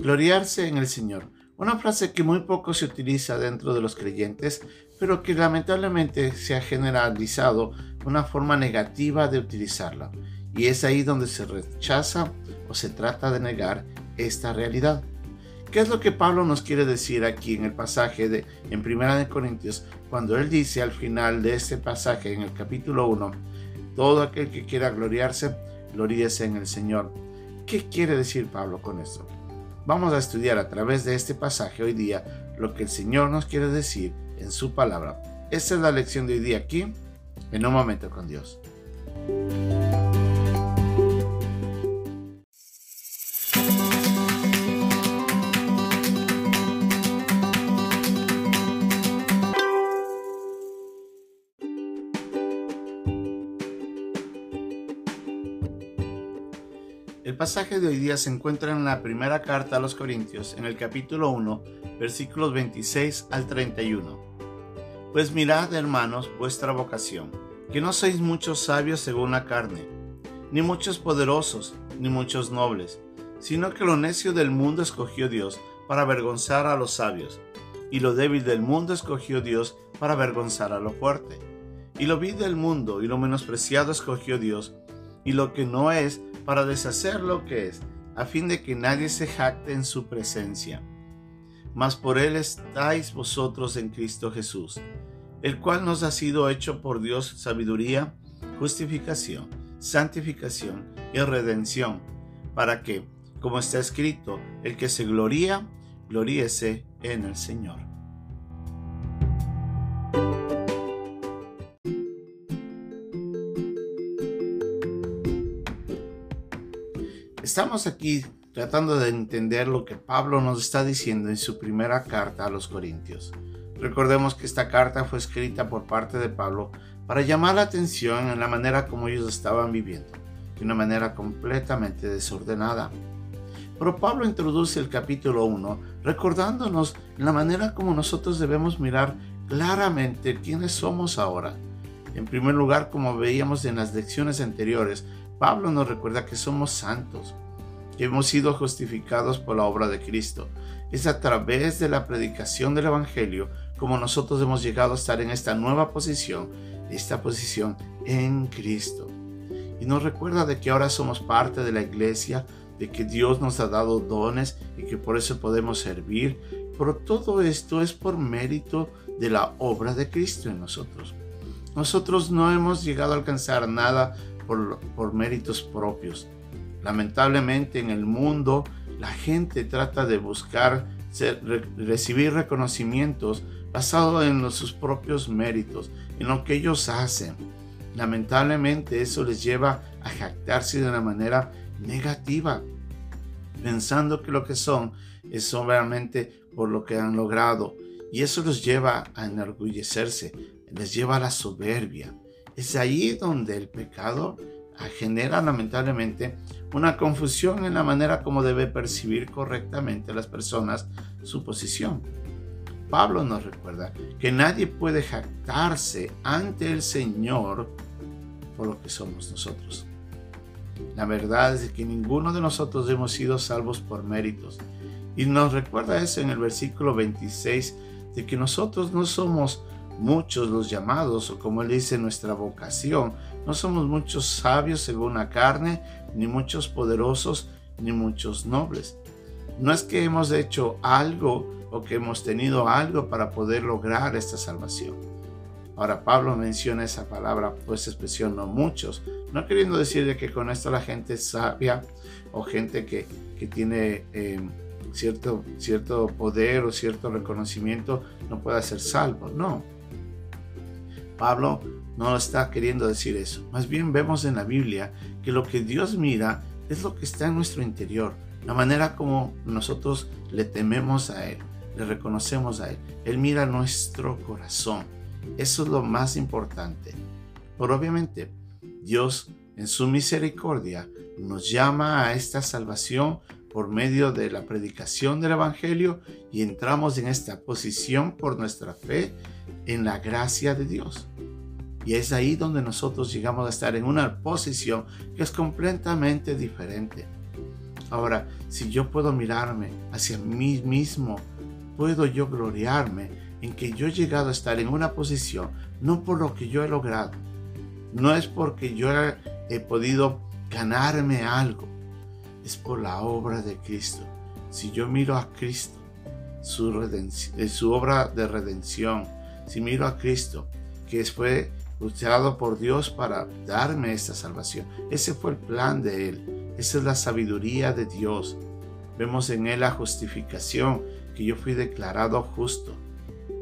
Gloriarse en el Señor. Una frase que muy poco se utiliza dentro de los creyentes, pero que lamentablemente se ha generalizado una forma negativa de utilizarla. Y es ahí donde se rechaza o se trata de negar esta realidad. ¿Qué es lo que Pablo nos quiere decir aquí en el pasaje de en Primera de Corintios cuando él dice al final de este pasaje en el capítulo 1, todo aquel que quiera gloriarse, gloríese en el Señor? ¿Qué quiere decir Pablo con esto? Vamos a estudiar a través de este pasaje hoy día lo que el Señor nos quiere decir en su palabra. Esta es la lección de hoy día aquí, en un momento con Dios. El pasaje de hoy día se encuentra en la primera carta a los Corintios, en el capítulo 1, versículos 26 al 31. Pues mirad, hermanos, vuestra vocación, que no sois muchos sabios según la carne, ni muchos poderosos, ni muchos nobles, sino que lo necio del mundo escogió Dios para avergonzar a los sabios, y lo débil del mundo escogió Dios para avergonzar a lo fuerte. Y lo vil del mundo y lo menospreciado escogió Dios, y lo que no es para deshacer lo que es, a fin de que nadie se jacte en su presencia. Mas por él estáis vosotros en Cristo Jesús, el cual nos ha sido hecho por Dios sabiduría, justificación, santificación y redención, para que, como está escrito, el que se gloría, gloríese en el Señor. Estamos aquí tratando de entender lo que Pablo nos está diciendo en su primera carta a los Corintios. Recordemos que esta carta fue escrita por parte de Pablo para llamar la atención en la manera como ellos estaban viviendo, de una manera completamente desordenada. Pero Pablo introduce el capítulo 1 recordándonos la manera como nosotros debemos mirar claramente quiénes somos ahora. En primer lugar, como veíamos en las lecciones anteriores, Pablo nos recuerda que somos santos, que hemos sido justificados por la obra de Cristo. Es a través de la predicación del Evangelio como nosotros hemos llegado a estar en esta nueva posición, esta posición en Cristo. Y nos recuerda de que ahora somos parte de la iglesia, de que Dios nos ha dado dones y que por eso podemos servir. Pero todo esto es por mérito de la obra de Cristo en nosotros. Nosotros no hemos llegado a alcanzar nada por, méritos propios. Lamentablemente en el mundo la gente trata de buscar recibir reconocimientos basado en sus propios méritos, en lo que ellos hacen. Lamentablemente eso les lleva a jactarse de una manera negativa, pensando que lo que son es solamente por lo que han logrado. Y eso los lleva a enorgullecerse, les lleva a la soberbia. Es ahí donde el pecado genera lamentablemente una confusión en la manera como debe percibir correctamente las personas su posición. Pablo nos recuerda que nadie puede jactarse ante el Señor por lo que somos nosotros. La verdad es que ninguno de nosotros hemos sido salvos por méritos. Y nos recuerda eso en el versículo 26 de que nosotros no somos muchos los llamados, o como él dice, nuestra vocación. No somos muchos sabios según la carne, ni muchos poderosos, ni muchos nobles. No es que hemos hecho algo o que hemos tenido algo para poder lograr esta salvación. Ahora Pablo menciona esa palabra, pues expresión no muchos, no queriendo decir que con esto la gente sabia o gente que, tiene eh, cierto, cierto poder o cierto reconocimiento no pueda ser salvo, no Pablo no está queriendo decir eso. Más bien vemos en la Biblia que lo que Dios mira es lo que está en nuestro interior, la manera como nosotros le tememos a Él, le reconocemos a Él. Él mira nuestro corazón. Eso es lo más importante. Pero obviamente Dios en su misericordia nos llama a esta salvación por medio de la predicación del Evangelio y entramos en esta posición por nuestra fe en la gracia de Dios. Y es ahí donde nosotros llegamos a estar en una posición que es completamente diferente. Ahora, si yo puedo mirarme hacia mí mismo, puedo yo gloriarme en que yo he llegado a estar en una posición, no por lo que yo he logrado, no es porque yo he podido ganarme algo, es por la obra de Cristo. Si yo miro a Cristo, su, eh, obra de redención, si miro a Cristo, que fue usado por Dios para darme esta salvación, ese fue el plan de Él, esa es la sabiduría de Dios. Vemos en Él la justificación, que yo fui declarado justo,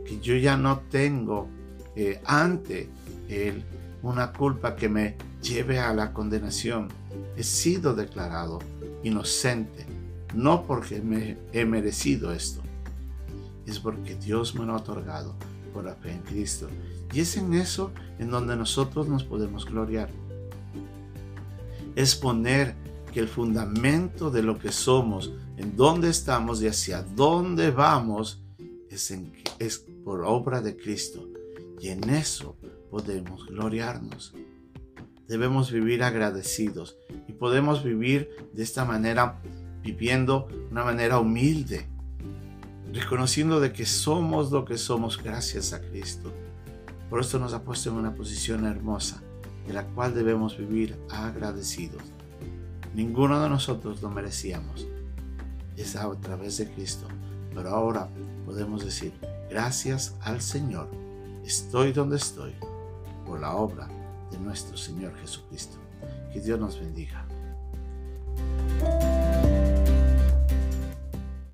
que yo ya no tengo eh, ante Él una culpa que me lleve a la condenación. He sido declarado inocente, no porque me he merecido esto, es porque Dios me lo ha otorgado por la fe en Cristo. Y es en eso en donde nosotros nos podemos gloriar. Es poner que el fundamento de lo que somos, en dónde estamos y hacia dónde vamos, es, es por obra de Cristo. Y en eso podemos gloriarnos. Debemos vivir agradecidos y podemos vivir de esta manera, viviendo una manera humilde, reconociendo de que somos lo que somos gracias a Cristo. Por esto nos ha puesto en una posición hermosa, de la cual debemos vivir agradecidos. Ninguno de nosotros lo merecíamos. Es a través de Cristo. Pero ahora podemos decir, gracias al Señor, estoy donde estoy por la obra de nuestro Señor Jesucristo. Que Dios nos bendiga.